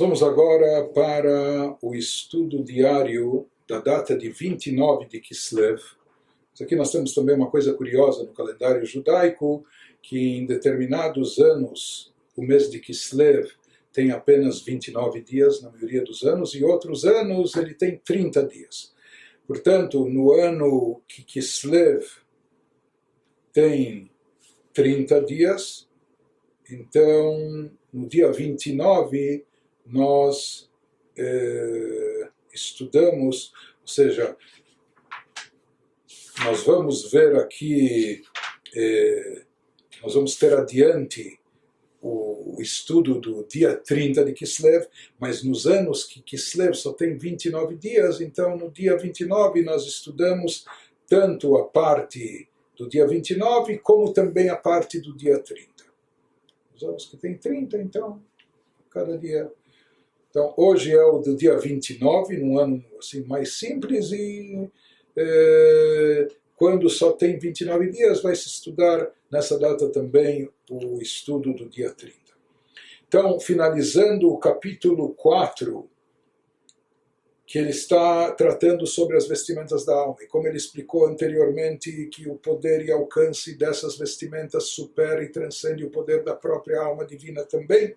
vamos agora para o estudo diário da data de 29 de Kislev. Aqui nós temos também uma coisa curiosa no calendário judaico, que em determinados anos o mês de Kislev tem apenas 29 dias, na maioria dos anos, e outros anos ele tem 30 dias. Portanto, no ano que Kislev tem 30 dias, então no dia 29 nós eh, estudamos, ou seja, nós vamos ver aqui, eh, nós vamos ter adiante o estudo do dia 30 de Kislev, mas nos anos que Kislev só tem 29 dias, então no dia 29 nós estudamos tanto a parte do dia 29 como também a parte do dia 30. Os anos que tem 30, então, cada dia. Então, hoje é o do dia 29, num ano assim mais simples, e é, quando só tem 29 dias, vai se estudar nessa data também o estudo do dia 30. Então, finalizando o capítulo 4, que ele está tratando sobre as vestimentas da alma. E como ele explicou anteriormente, que o poder e alcance dessas vestimentas supera e transcende o poder da própria alma divina também,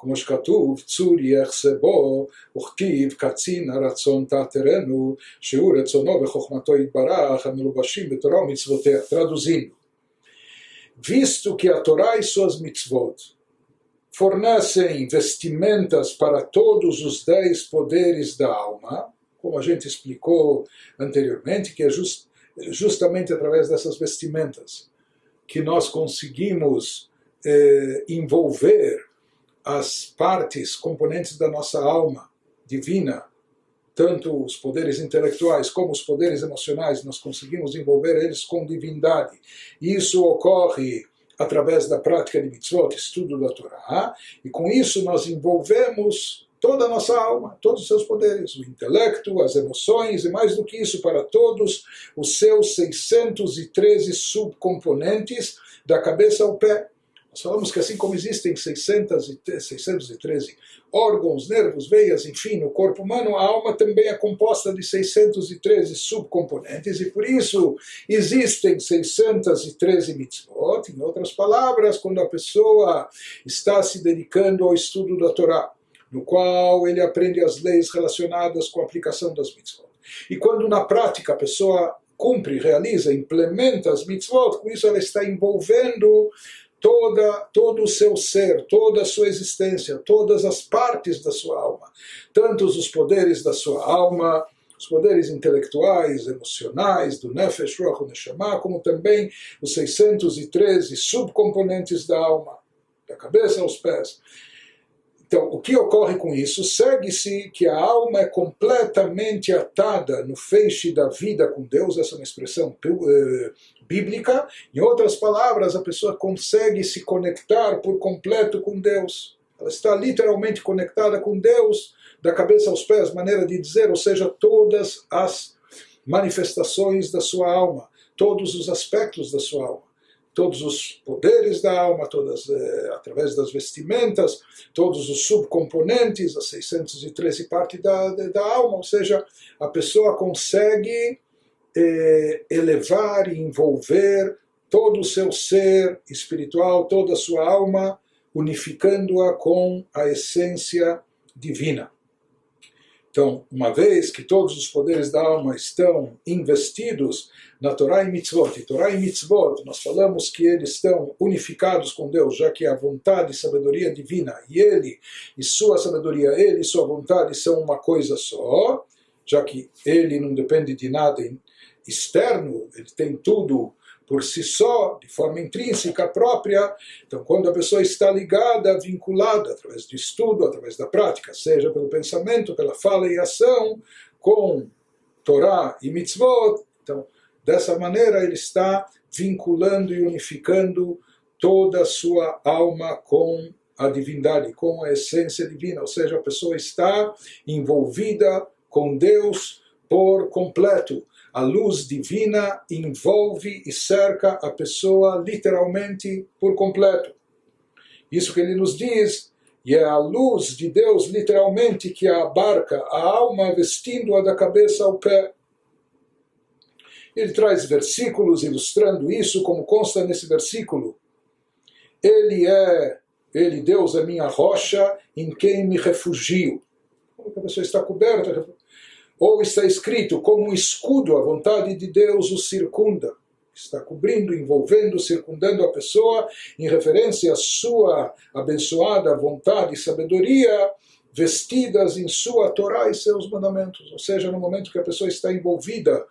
כמו שכתוב, צור יחסה בו, וכתיב קצין הרצון תעתרנו, שהוא רצונו וחוכמתו יתברך, המלובשים בתורה ומצוותיה. Traduzindo, visto que a Torá e suas mitzvot fornecem vestimentas para todos os dez poderes da alma, como a gente explicou anteriormente, que é just, justamente através dessas vestimentas que nós conseguimos eh, envolver as partes, componentes da nossa alma divina, tanto os poderes intelectuais como os poderes emocionais, nós conseguimos envolver eles com divindade. Isso ocorre através da prática de mitzvot, estudo da Torá, e com isso nós envolvemos toda a nossa alma, todos os seus poderes, o intelecto, as emoções e mais do que isso, para todos os seus 613 subcomponentes, da cabeça ao pé. Nós falamos que assim como existem 600 613 órgãos, nervos, veias, enfim, no corpo humano, a alma também é composta de 613 subcomponentes e por isso existem 613 mitzvot. Em outras palavras, quando a pessoa está se dedicando ao estudo da Torá, no qual ele aprende as leis relacionadas com a aplicação das mitzvot. E quando na prática a pessoa cumpre, realiza, implementa as mitzvot, com isso ela está envolvendo toda, todo o seu ser, toda a sua existência, todas as partes da sua alma, tantos os poderes da sua alma, os poderes intelectuais, emocionais, do Nefesh, Ruach, Neshama, como também os 613 subcomponentes da alma, da cabeça aos pés. Então, o que ocorre com isso? Segue-se que a alma é completamente atada no feixe da vida com Deus, essa é uma expressão uh, bíblica. Em outras palavras, a pessoa consegue se conectar por completo com Deus. Ela está literalmente conectada com Deus, da cabeça aos pés, maneira de dizer, ou seja, todas as manifestações da sua alma, todos os aspectos da sua alma todos os poderes da alma, todas eh, através das vestimentas, todos os subcomponentes, as 613 partes da, da alma, ou seja, a pessoa consegue eh, elevar e envolver todo o seu ser espiritual, toda a sua alma, unificando-a com a essência divina. Então, uma vez que todos os poderes da alma estão investidos na Torá e Mitzvot, e Torá e Mitzvot, nós falamos que eles estão unificados com Deus, já que a vontade e sabedoria divina, e Ele e sua sabedoria, Ele e sua vontade são uma coisa só, já que Ele não depende de nada externo, Ele tem tudo por si só, de forma intrínseca própria. Então, quando a pessoa está ligada, vinculada, através do estudo, através da prática, seja pelo pensamento, pela fala e ação, com Torá e mitzvot, então, dessa maneira ele está vinculando e unificando toda a sua alma com a divindade, com a essência divina, ou seja, a pessoa está envolvida com Deus por completo. A luz divina envolve e cerca a pessoa literalmente por completo. Isso que ele nos diz, e é a luz de Deus literalmente que a abarca a alma, vestindo-a da cabeça ao pé. Ele traz versículos ilustrando isso, como consta nesse versículo. Ele é, ele, Deus, é minha rocha em quem me refugio. Como a pessoa está coberta, ou está escrito, como um escudo, a vontade de Deus o circunda. Está cobrindo, envolvendo, circundando a pessoa em referência à sua abençoada vontade e sabedoria vestidas em sua Torá e seus mandamentos. Ou seja, no momento que a pessoa está envolvida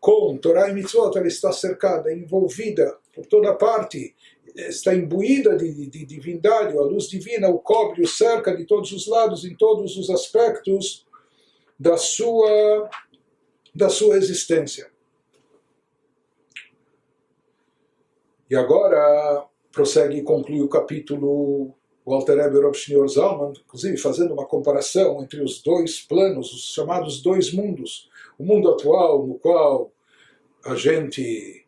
com Torá e Mitzvot, ela está cercada, envolvida por toda parte, está imbuída de, de, de divindade, a luz divina o cobre, o cerca de todos os lados, em todos os aspectos da sua, da sua existência. E agora prossegue e conclui o capítulo Walter Eber Obschnior Zalman, inclusive fazendo uma comparação entre os dois planos, os chamados dois mundos. O mundo atual, no qual a gente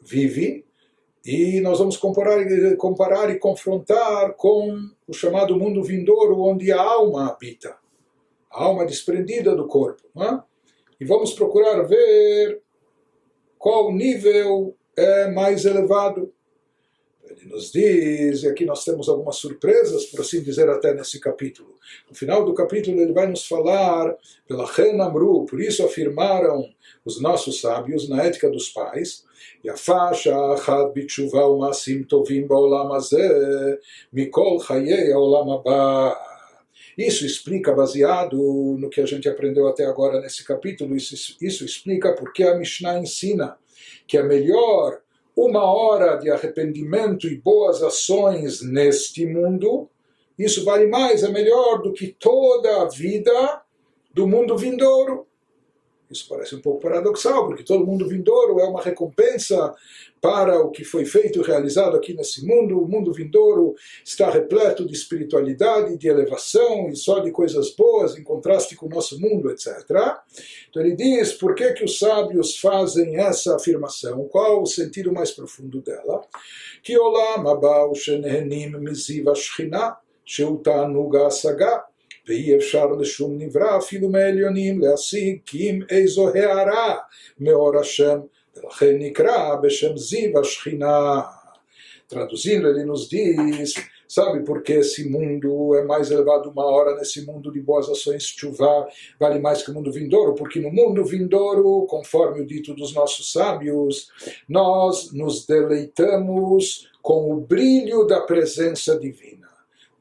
vive, e nós vamos comparar, comparar e confrontar com o chamado mundo vindouro, onde a alma habita, a alma desprendida do corpo. É? E vamos procurar ver qual nível é mais elevado. Ele nos diz, e aqui nós temos algumas surpresas, por assim dizer, até nesse capítulo. No final do capítulo ele vai nos falar pela Renamru, por isso afirmaram os nossos sábios na ética dos pais, יפה שעה אחת בתשובה ומעשים טובים בעולם הזה מכל חיי העולם הבא. Isso explica, baseado no que a gente aprendeu até agora nesse capítulo, isso, isso explica porque a Mishnah ensina que é melhor uma hora de arrependimento e boas ações neste mundo, isso vale mais, é melhor do que toda a vida do mundo vindouro. Isso parece um pouco paradoxal, porque todo mundo vindouro é uma recompensa para o que foi feito e realizado aqui nesse mundo. O mundo vindouro está repleto de espiritualidade, de elevação e só de coisas boas, em contraste com o nosso mundo, etc. Então ele diz por que, que os sábios fazem essa afirmação, qual o sentido mais profundo dela. Que olam abau shenehenim miziva shchina, sheutanuga asagah. ואי אפשר לשום נברא אפילו מעליונים להשיג כי אם איזו הערה מאור השם ולכן נקרא בשם זיו השכינה. Traduzindo, ele nos diz, sabe por que esse mundo é mais elevado uma hora nesse mundo de boas ações, chuva vale mais que o mundo vindouro? Porque no mundo vindouro, conforme o dito dos nossos sábios, nós nos deleitamos com o brilho da presença divina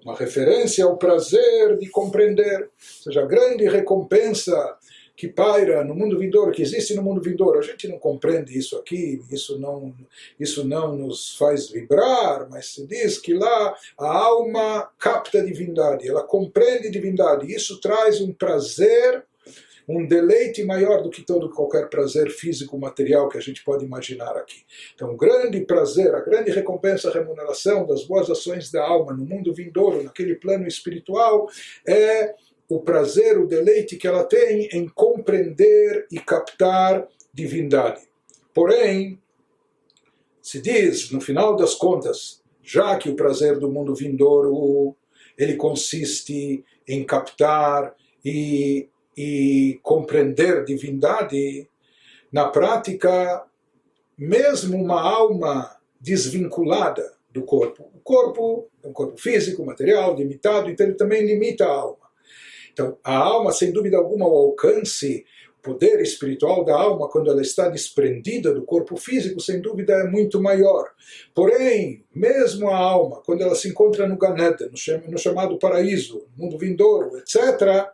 uma referência ao prazer de compreender, ou seja, a grande recompensa que paira no mundo vindouro, que existe no mundo vindouro. A gente não compreende isso aqui, isso não, isso não nos faz vibrar, mas se diz que lá a alma capta a divindade, ela compreende a divindade. Isso traz um prazer um deleite maior do que todo qualquer prazer físico material que a gente pode imaginar aqui. Então, o grande prazer, a grande recompensa, a remuneração das boas ações da alma no mundo vindouro, naquele plano espiritual, é o prazer, o deleite que ela tem em compreender e captar divindade. Porém, se diz, no final das contas, já que o prazer do mundo vindouro ele consiste em captar e e compreender divindade, na prática, mesmo uma alma desvinculada do corpo. O corpo é um corpo físico, material, limitado, então ele também limita a alma. Então, a alma, sem dúvida alguma, o alcance, o poder espiritual da alma, quando ela está desprendida do corpo físico, sem dúvida é muito maior. Porém, mesmo a alma, quando ela se encontra no Ganeda, no chamado paraíso, mundo vindouro, etc.,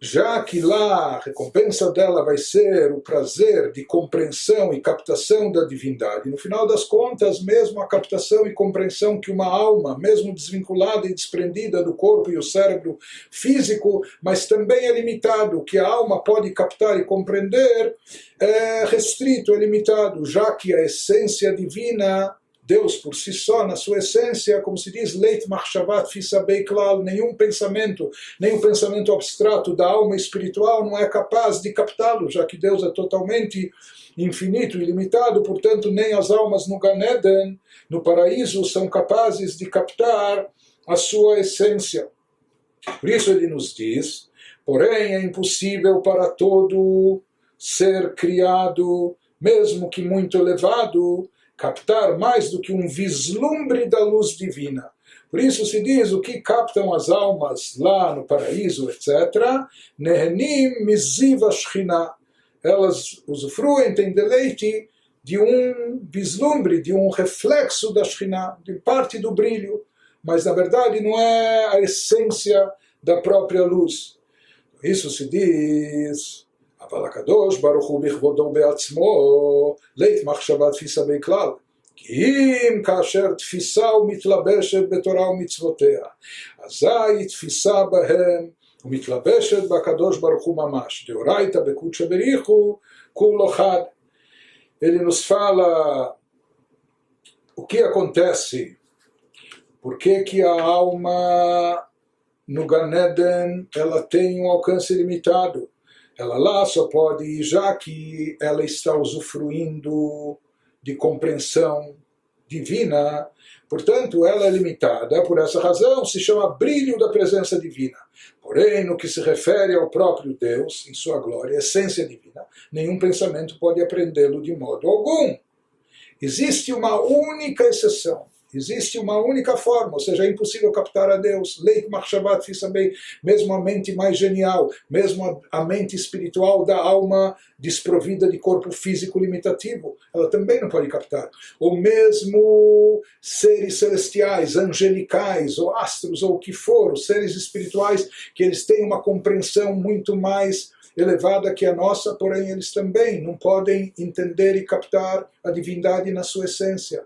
já que lá a recompensa dela vai ser o prazer de compreensão e captação da divindade, no final das contas, mesmo a captação e compreensão que uma alma, mesmo desvinculada e desprendida do corpo e o cérebro físico, mas também é limitado, que a alma pode captar e compreender é restrito, é limitado, já que a essência divina Deus por si só, na sua essência, como se diz, leit machshavat fisabei klal, nenhum pensamento, nenhum pensamento abstrato da alma espiritual não é capaz de captá-lo, já que Deus é totalmente infinito e ilimitado, portanto, nem as almas no Ganeden, no paraíso, são capazes de captar a sua essência. Por isso ele nos diz, porém é impossível para todo ser criado, mesmo que muito elevado, captar mais do que um vislumbre da luz divina. Por isso se diz o que captam as almas lá no paraíso, etc. Nehenim miziva shchina. Elas usufruem, têm deleite de um vislumbre, de um reflexo da Shekhinah, de parte do brilho, mas na verdade não é a essência da própria luz. Isso se diz אבל הקדוש ברוך הוא בכבודו בעצמו, לית מחשבה תפיסה בכלל. כי אם כאשר תפיסה ומתלבשת בתורה ומצוותיה, אזי תפיסה בהם ומתלבשת בקדוש ברוך הוא ממש. דאורייתא בקודשא בריחו כולו חד. Ele nos fala o que acontece, por que, que a alma no Ganeden ela tem um alcance limitado. ela lá só pode, já que ela está usufruindo de compreensão divina, portanto, ela é limitada, por essa razão se chama brilho da presença divina. Porém, no que se refere ao próprio Deus, em sua glória, essência divina, nenhum pensamento pode aprendê-lo de modo algum. Existe uma única exceção Existe uma única forma, ou seja, é impossível captar a Deus. Leit Machshavat Fisabei, mesmo a mente mais genial, mesmo a mente espiritual da alma desprovida de corpo físico limitativo, ela também não pode captar. Ou mesmo seres celestiais, angelicais, ou astros, ou o que for, seres espirituais, que eles têm uma compreensão muito mais elevada que a nossa, porém eles também não podem entender e captar a divindade na sua essência.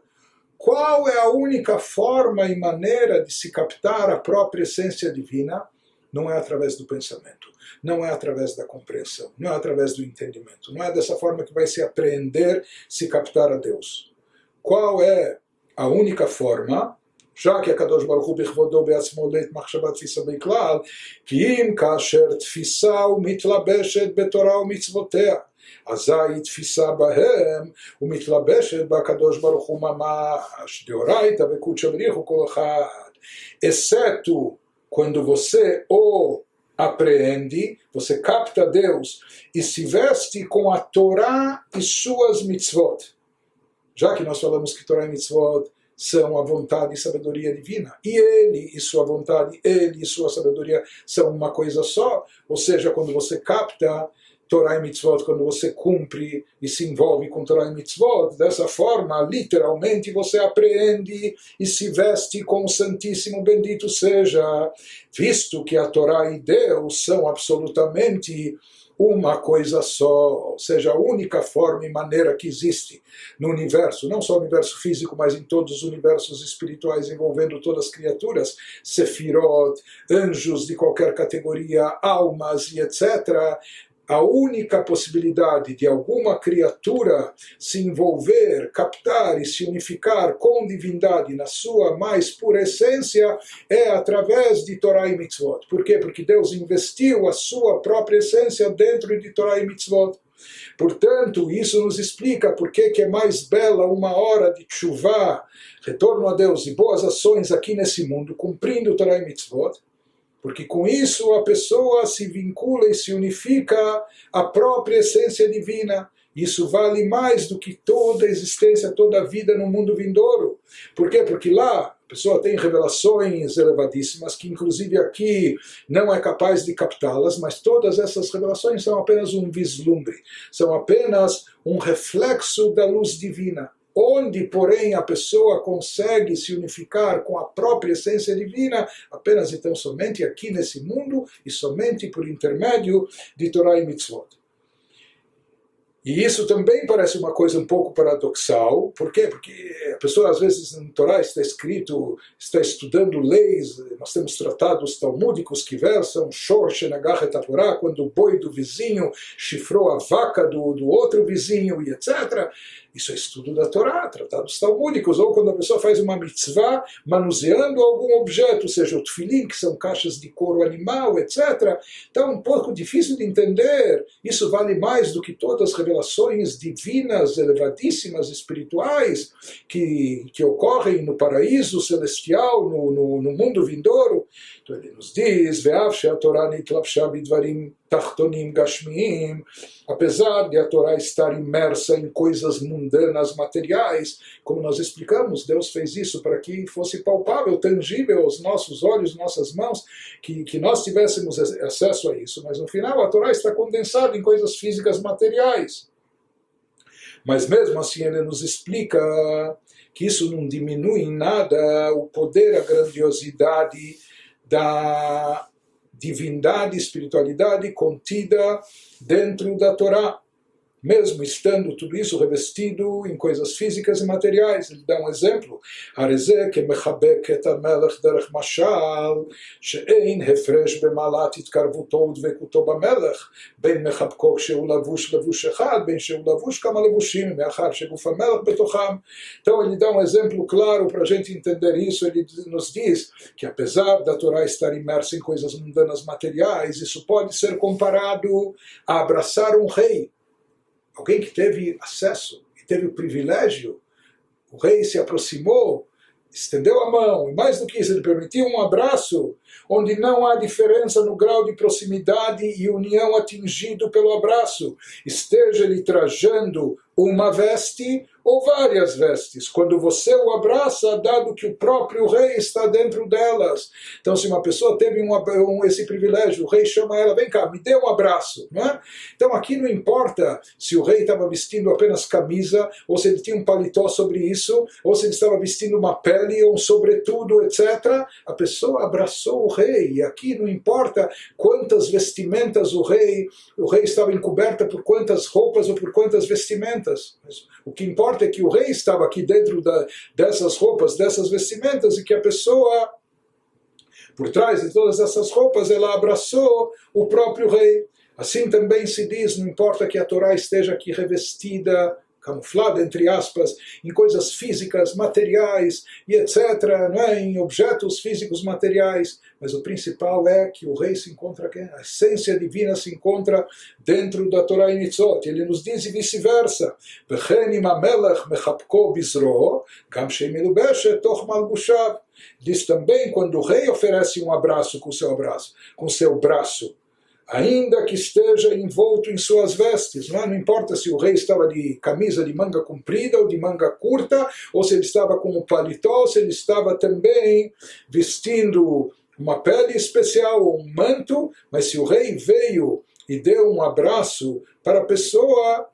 Qual é a única forma e maneira de se captar a própria essência divina? Não é através do pensamento, não é através da compreensão, não é através do entendimento, não é dessa forma que vai se aprender, se captar a Deus. Qual é a única forma? já que הקדוש ברוך הוא בכבודו בעצמו לית מחשבה תפיסה בכלל, כי אם כאשר תפיסה ומתלבשת בתורה ומצוותיה. אזי תפיסה בהם ומתלבשת בקדוש ברוך הוא ממש, דאורייתא וקודשא בריחו כל אחד, exceto quando você o apreende, você capta Deus e se veste com a Torá e suas mitzvot. Já que nós falamos que Torá e mitzvot são a vontade e sabedoria divina, e ele e sua vontade, ele e sua sabedoria são uma coisa só, ou seja, quando você capta Torah e Mitzvot, quando você cumpre e se envolve com Torah e Mitzvot, dessa forma, literalmente, você apreende e se veste com o Santíssimo Bendito seja, visto que a Torá e Deus são absolutamente uma coisa só, ou seja, a única forma e maneira que existe no universo, não só no universo físico, mas em todos os universos espirituais envolvendo todas as criaturas, sefirot, anjos de qualquer categoria, almas e etc., a única possibilidade de alguma criatura se envolver, captar e se unificar com divindade na sua mais pura essência é através de Torah e Mitzvot. Por quê? Porque Deus investiu a sua própria essência dentro de Torah e Mitzvot. Portanto, isso nos explica por que é mais bela uma hora de chuva, retorno a Deus e boas ações aqui nesse mundo, cumprindo Torah e Mitzvot, porque com isso a pessoa se vincula e se unifica à própria essência divina. Isso vale mais do que toda a existência, toda a vida no mundo vindouro. Por quê? Porque lá a pessoa tem revelações elevadíssimas, que inclusive aqui não é capaz de captá-las, mas todas essas revelações são apenas um vislumbre, são apenas um reflexo da luz divina. Onde, porém, a pessoa consegue se unificar com a própria essência divina, apenas então somente aqui nesse mundo e somente por intermédio de Torah e Mitzvot. E isso também parece uma coisa um pouco paradoxal. Por quê? Porque a pessoa, às vezes, no Torá está escrito, está estudando leis, nós temos tratados talmúdicos que versam quando o boi do vizinho chifrou a vaca do, do outro vizinho e etc. Isso é estudo da Torá, tratados talmúdicos, ou quando a pessoa faz uma mitzvah manuseando algum objeto, seja o tefilim, que são caixas de couro animal, etc. Então, é um pouco difícil de entender. Isso vale mais do que todas as revelações divinas, elevadíssimas, espirituais, que, que ocorrem no paraíso celestial, no, no, no mundo vindouro. Então, ele nos diz: Ve'av a Torá nitlapsha bidvarim Tachtonim Gashmiim, apesar de a Torá estar imersa em coisas mundanas, materiais, como nós explicamos, Deus fez isso para que fosse palpável, tangível aos nossos olhos, nossas mãos, que, que nós tivéssemos acesso a isso. Mas no final a Torá está condensada em coisas físicas materiais. Mas mesmo assim ele nos explica que isso não diminui em nada o poder, a grandiosidade da divindade, espiritualidade contida dentro da Torá mesmo estando tudo isso revestido em coisas físicas e materiais. Ele dá um exemplo. Areze que mechabek et melech derech mashal, שאין הפרש במעלת התקרבותו ודבקותו במלך, בין מחבקו כשהוא לבוש לבוש אחד, בין שהוא לבוש כמה לבושים, מאחר שגוף המלך בתוכם. Então ele dá um exemplo claro para a gente entender isso. Ele nos diz que apesar da Torá estar imersa em coisas mundanas materiais, isso pode ser comparado a abraçar um rei alguém que teve acesso e teve o privilégio, o rei se aproximou, estendeu a mão, e mais do que isso, ele permitiu um abraço, onde não há diferença no grau de proximidade e união atingido pelo abraço, esteja ele trajando uma veste ou várias vestes, quando você o abraça, dado que o próprio rei está dentro delas. Então, se uma pessoa teve um, um, esse privilégio, o rei chama ela, vem cá, me dê um abraço. Não é? Então, aqui não importa se o rei estava vestindo apenas camisa, ou se ele tinha um paletó sobre isso, ou se ele estava vestindo uma pele, ou um sobretudo, etc. A pessoa abraçou o rei, e aqui não importa quantas vestimentas o rei, o rei estava encoberta por quantas roupas ou por quantas vestimentas. O que importa é que o rei estava aqui dentro da, dessas roupas, dessas vestimentas, e que a pessoa, por trás de todas essas roupas, ela abraçou o próprio rei. Assim também se diz, não importa que a Torá esteja aqui revestida camuflada, entre aspas, em coisas físicas, materiais e etc., não é? em objetos físicos materiais, mas o principal é que o rei se encontra aqui, a essência divina se encontra dentro da Torá e Mitzot. Ele nos diz e vice-versa. Diz também quando o rei oferece um abraço com seu abraço, com seu braço, ainda que esteja envolto em suas vestes. Não, é? não, importa se o rei estava de camisa de manga comprida ou de manga curta, ou se ele estava com um paletó, ou se ele estava também vestindo uma pele especial ou um manto, mas se o rei veio e deu um abraço para a pessoa,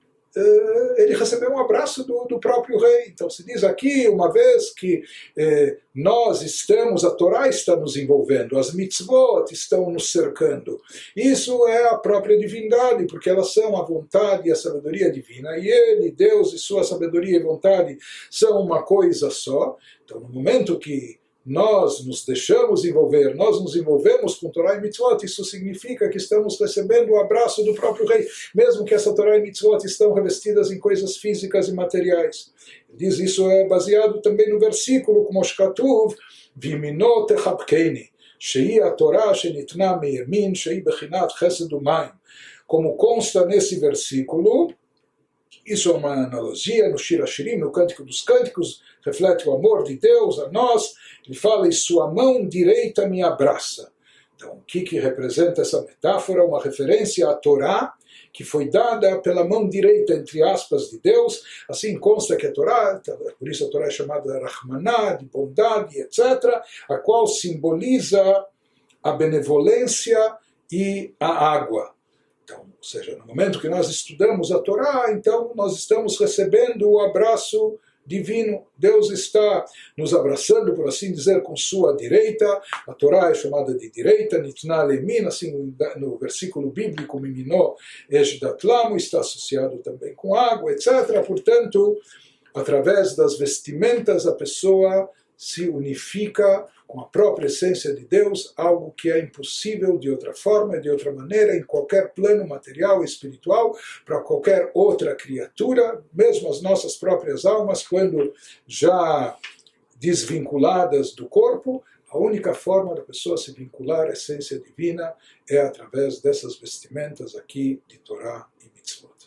ele recebeu um abraço do, do, próprio rei. Então se diz aqui, uma vez que eh, nós estamos, a Torá está nos envolvendo, as mitzvot estão nos cercando. Isso é a própria divindade, porque elas são a vontade e a sabedoria divina. E ele, Deus e sua sabedoria e vontade são uma coisa só. Então no momento que nós nos deixamos envolver, nós nos envolvemos com Torá e Mitzvot, isso significa que estamos recebendo o abraço do próprio Rei, mesmo que essa Torá e Mitzvot estão revestidas em coisas físicas e materiais. Diz isso é baseado também no versículo, como Shkatuv, Viminot Echabkeini, Shei a Torá Shenitna Meyamin, Shei Bechinat Chesed Umayim. Como consta nesse versículo, isso é uma analogia no Shirashirim, no Cântico dos Cânticos, reflete o amor de Deus a nós. Ele fala, e sua mão direita me abraça. Então, o que, que representa essa metáfora? Uma referência à Torá, que foi dada pela mão direita, entre aspas, de Deus. Assim consta que a Torá, por isso a Torá é chamada Rahmaná, de bondade, etc., a qual simboliza a benevolência e a água. Então, ou seja, no momento que nós estudamos a Torá, então nós estamos recebendo o abraço divino. Deus está nos abraçando, por assim dizer, com sua direita. A Torá é chamada de direita, Nitna Lemin, assim no versículo bíblico, Miminó Ejdatlamo, está associado também com água, etc. Portanto, através das vestimentas, a pessoa se unifica com a própria essência de Deus, algo que é impossível de outra forma, de outra maneira, em qualquer plano material espiritual, para qualquer outra criatura, mesmo as nossas próprias almas, quando já desvinculadas do corpo, a única forma da pessoa se vincular à essência divina é através dessas vestimentas aqui de Torá e Mitzvot.